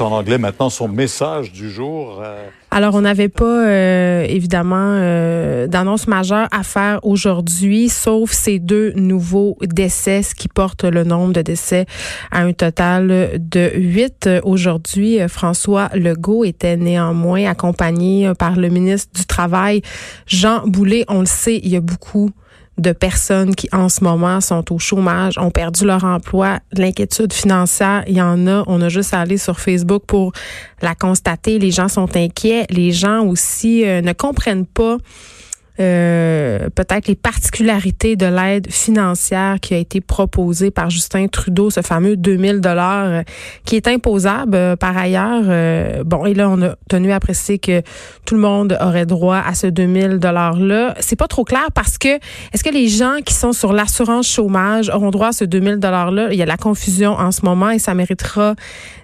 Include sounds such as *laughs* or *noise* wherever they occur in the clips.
en anglais maintenant son message du jour. Euh. Alors, on n'avait pas, euh, évidemment, euh, d'annonce majeure à faire aujourd'hui, sauf ces deux nouveaux décès, ce qui porte le nombre de décès à un total de huit. Aujourd'hui, François Legault était néanmoins accompagné par le ministre du Travail, Jean Boulet. On le sait, il y a beaucoup de personnes qui en ce moment sont au chômage, ont perdu leur emploi, l'inquiétude financière, il y en a. On a juste à aller sur Facebook pour la constater. Les gens sont inquiets. Les gens aussi euh, ne comprennent pas euh, peut-être les particularités de l'aide financière qui a été proposée par Justin Trudeau, ce fameux 2000 dollars euh, qui est imposable euh, par ailleurs. bon, et là, on a tenu à préciser que tout le monde aurait droit à ce 2000 dollars-là. C'est pas trop clair parce que est-ce que les gens qui sont sur l'assurance chômage auront droit à ce 2000 dollars-là? Il y a la confusion en ce moment et ça méritera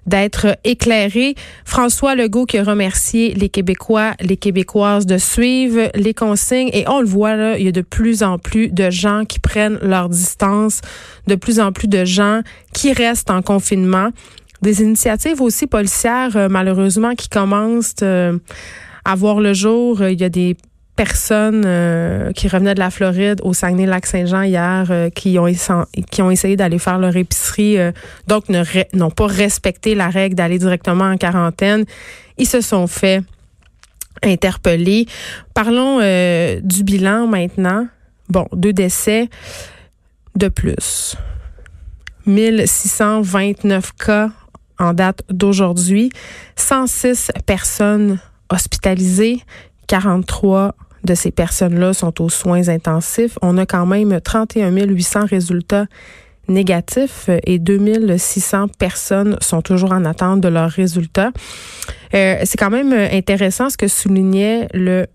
d'être éclairé. François Legault qui a remercié les Québécois, les Québécoises de suivre les consignes et on le voit là, il y a de plus en plus de gens qui prennent leur distance, de plus en plus de gens qui restent en confinement. Des initiatives aussi policières, euh, malheureusement, qui commencent euh, à voir le jour. Il y a des personnes euh, qui revenaient de la Floride au Saguenay-Lac-Saint-Jean hier qui ont essayé d'aller faire leur épicerie donc n'ont pas respecté la règle d'aller directement en quarantaine. Ils se sont fait interpeller. Parlons du bilan maintenant. Bon, deux décès de plus. 1629 cas en date d'aujourd'hui, 106 personnes hospitalisées, 43 de ces personnes-là sont aux soins intensifs. On a quand même 31 800 résultats négatifs et 2600 personnes sont toujours en attente de leurs résultats. Euh, c'est quand même intéressant ce que soulignait le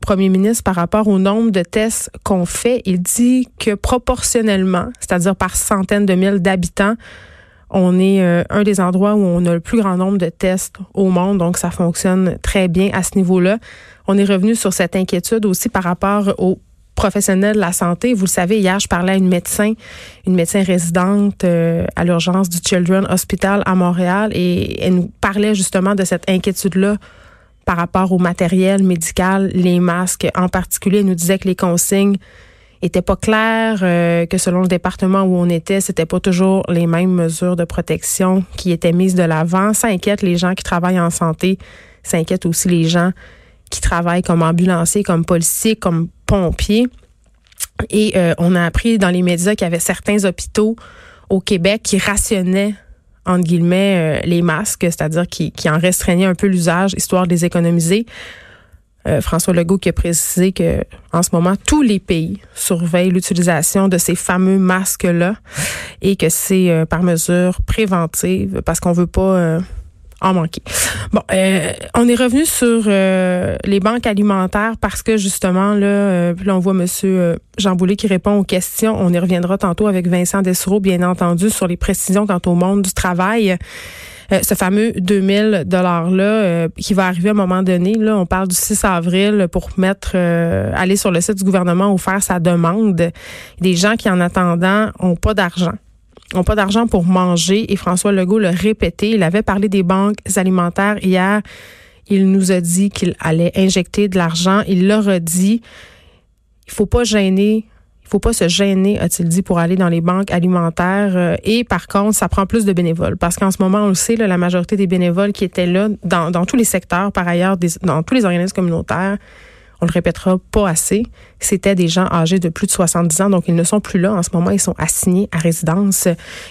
premier ministre par rapport au nombre de tests qu'on fait. Il dit que proportionnellement, c'est-à-dire par centaines de mille d'habitants, on est euh, un des endroits où on a le plus grand nombre de tests au monde, donc ça fonctionne très bien à ce niveau-là. On est revenu sur cette inquiétude aussi par rapport aux professionnels de la santé. Vous le savez, hier, je parlais à une médecin, une médecin résidente euh, à l'urgence du Children Hospital à Montréal et elle nous parlait justement de cette inquiétude-là par rapport au matériel médical, les masques en particulier. Elle nous disait que les consignes était pas clair, euh, que selon le département où on était, c'était pas toujours les mêmes mesures de protection qui étaient mises de l'avant. Ça inquiète les gens qui travaillent en santé, ça inquiète aussi les gens qui travaillent comme ambulanciers, comme policiers, comme pompiers. Et euh, on a appris dans les médias qu'il y avait certains hôpitaux au Québec qui rationnaient entre guillemets euh, les masques, c'est-à-dire qui, en restreignaient un peu l'usage histoire de les économiser. Euh, François Legault qui a précisé que en ce moment tous les pays surveillent l'utilisation de ces fameux masques là et que c'est par mesure préventive parce qu'on veut pas en manquer. Bon, on est revenu sur les banques alimentaires parce que justement là, là on voit Monsieur Jean Boulet qui répond aux questions. On y reviendra tantôt avec Vincent Dessereau, bien entendu, sur les précisions quant au monde du travail. Euh, ce fameux 2000 dollars là euh, qui va arriver à un moment donné. Là, on parle du 6 avril pour mettre euh, aller sur le site du gouvernement ou faire sa demande. Des gens qui en attendant ont pas d'argent ont pas d'argent pour manger et François Legault l'a répété. Il avait parlé des banques alimentaires hier. Il nous a dit qu'il allait injecter de l'argent. Il l'a redit. Il faut pas gêner faut pas se gêner, a-t-il dit, pour aller dans les banques alimentaires. Euh, et par contre, ça prend plus de bénévoles. Parce qu'en ce moment, on le sait, la majorité des bénévoles qui étaient là, dans tous les secteurs, par ailleurs, dans tous les organismes communautaires, on le répétera pas assez, c'était des gens âgés de plus de 70 ans, donc ils ne sont plus là. En ce moment, ils sont assignés à résidence.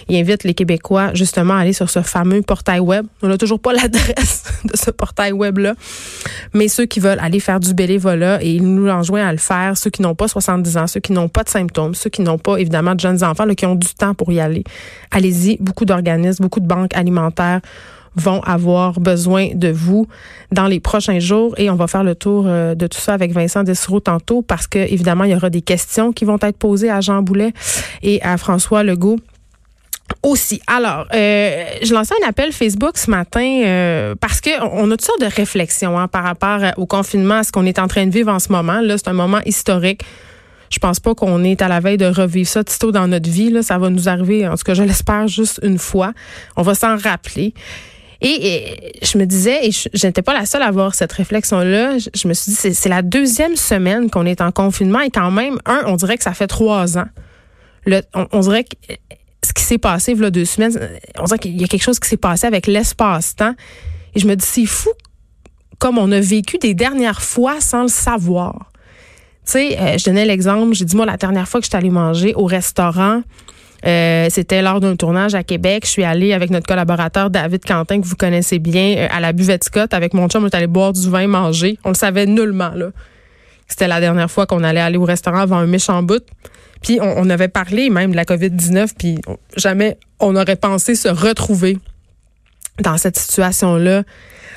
Ils invitent les Québécois justement à aller sur ce fameux portail web. On n'a toujours pas *laughs* l'adresse de ce portail web-là, mais ceux qui veulent aller faire du bénévolat, et ils nous enjoignent à le faire, ceux qui n'ont pas 70 ans, ceux qui n'ont pas de symptômes, ceux qui n'ont pas évidemment de jeunes enfants, qui ont du temps pour y aller. Allez-y, beaucoup d'organismes, beaucoup de banques alimentaires vont avoir besoin de vous dans les prochains jours et on va faire le tour euh, de tout ça avec Vincent Dessereau tantôt parce que évidemment il y aura des questions qui vont être posées à Jean Boulet et à François Legault aussi. Alors, euh, je lançais un appel Facebook ce matin euh, parce que on a toutes sortes de réflexions hein, par rapport au confinement, à ce qu'on est en train de vivre en ce moment. Là, c'est un moment historique. Je pense pas qu'on est à la veille de revivre ça tôt dans notre vie. Là, ça va nous arriver, en tout cas, je l'espère juste une fois. On va s'en rappeler. Et, je me disais, et je n'étais pas la seule à avoir cette réflexion-là, je, me suis dit, c'est la deuxième semaine qu'on est en confinement et quand même, un, on dirait que ça fait trois ans. On, dirait que ce qui s'est passé, voilà deux semaines, on dirait qu'il y a quelque chose qui s'est passé avec l'espace-temps. Et je me dis, c'est fou comme on a vécu des dernières fois sans le savoir. Tu sais, euh, je donnais l'exemple, j'ai dit, moi, la dernière fois que je suis allée manger au restaurant, euh, c'était lors d'un tournage à Québec. Je suis allée avec notre collaborateur David Quentin, que vous connaissez bien, euh, à la buvette Scott. Avec mon chum, on est allé boire du vin, manger. On le savait nullement, là. C'était la dernière fois qu'on allait aller au restaurant avant un méchant bout. Puis on, avait parlé même de la COVID-19, puis jamais on aurait pensé se retrouver dans cette situation-là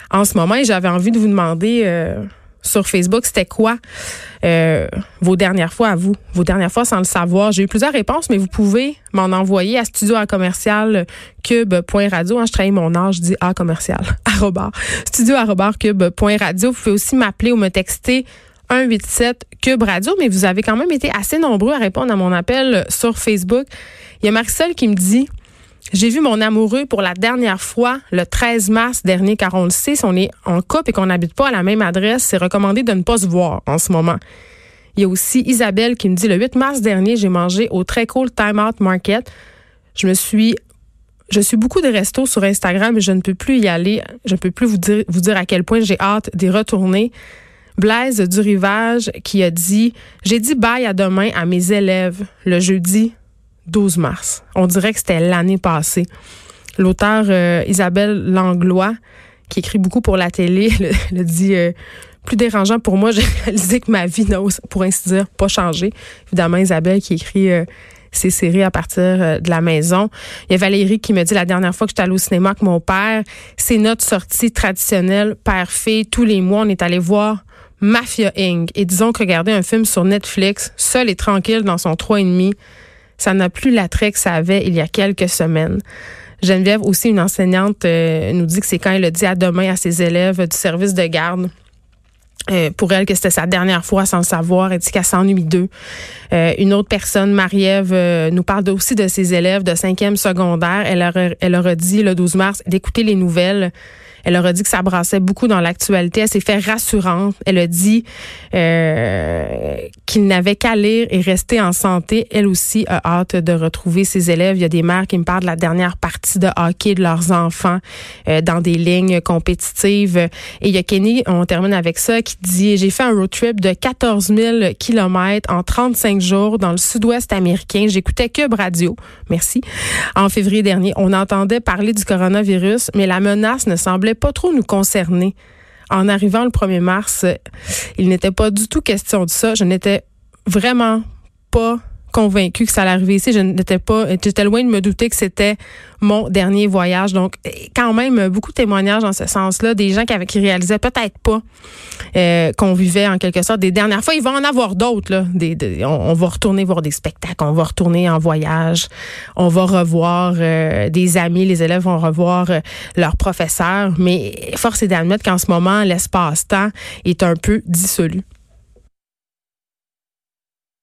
en ce moment. Et j'avais envie de vous demander... Euh, sur Facebook, c'était quoi euh, vos dernières fois à vous, vos dernières fois sans le savoir. J'ai eu plusieurs réponses, mais vous pouvez m'en envoyer à studio à commercial cube.radio. Hein, je travaille mon âge, je dis à commercial. *laughs* Vous pouvez aussi m'appeler ou me texter 187 Cube Radio, mais vous avez quand même été assez nombreux à répondre à mon appel sur Facebook. Il y a Marisol qui me dit j'ai vu mon amoureux pour la dernière fois le 13 mars dernier, car on le sait, si on est en couple et qu'on n'habite pas à la même adresse, c'est recommandé de ne pas se voir en ce moment. Il y a aussi Isabelle qui me dit le 8 mars dernier, j'ai mangé au très cool Time Out Market. Je me suis je suis beaucoup de restos sur Instagram mais je ne peux plus y aller. Je ne peux plus vous dire, vous dire à quel point j'ai hâte d'y retourner. Blaise du Rivage qui a dit J'ai dit bye à demain à mes élèves le jeudi 12 mars. On dirait que c'était l'année passée. L'auteur euh, Isabelle Langlois, qui écrit beaucoup pour la télé, *laughs* le, dit euh, plus dérangeant pour moi. *laughs* J'ai réalisé que ma vie n'a, pour ainsi dire, pas changé. Évidemment, Isabelle qui écrit euh, ses séries à partir de la maison. Il y a Valérie qui me dit la dernière fois que j'étais allée au cinéma avec mon père, c'est notre sortie traditionnelle père-fille. Tous les mois, on est allé voir Mafia Inc. Et disons que regarder un film sur Netflix, seul et tranquille dans son trois et demi, ça n'a plus l'attrait que ça avait il y a quelques semaines. Geneviève, aussi une enseignante, euh, nous dit que c'est quand elle a dit à demain à ses élèves du service de garde. Euh, pour elle que c'était sa dernière fois sans le savoir. Elle dit qu'elle s'ennuie d'eux. Euh, une autre personne, Marie-Ève, nous parle aussi de ses élèves de cinquième secondaire. Elle leur, elle leur a dit le 12 mars d'écouter les nouvelles elle leur a dit que ça brassait beaucoup dans l'actualité. Elle s'est fait rassurante. Elle a dit euh, qu'il n'avait qu'à lire et rester en santé. Elle aussi a hâte de retrouver ses élèves. Il y a des mères qui me parlent de la dernière partie de hockey de leurs enfants euh, dans des lignes compétitives. Et il y a Kenny, on termine avec ça, qui dit J'ai fait un road trip de 14 000 kilomètres en 35 jours dans le sud-ouest américain. J'écoutais Cube Radio. Merci. En février dernier, on entendait parler du coronavirus, mais la menace ne semblait pas trop nous concerner. En arrivant le 1er mars, il n'était pas du tout question de ça. Je n'étais vraiment pas convaincue que ça allait arriver ici. Je n'étais pas, j'étais loin de me douter que c'était mon dernier voyage. Donc, quand même, beaucoup de témoignages dans ce sens-là, des gens qui, avaient, qui réalisaient peut-être pas euh, qu'on vivait en quelque sorte des dernières fois. Il va en avoir d'autres. Là. On, va retourner voir des spectacles, on va retourner en voyage, on va revoir euh, des amis, les élèves vont revoir euh, leurs professeurs. Mais force est d'admettre qu'en ce moment, l'espace-temps est un peu dissolu.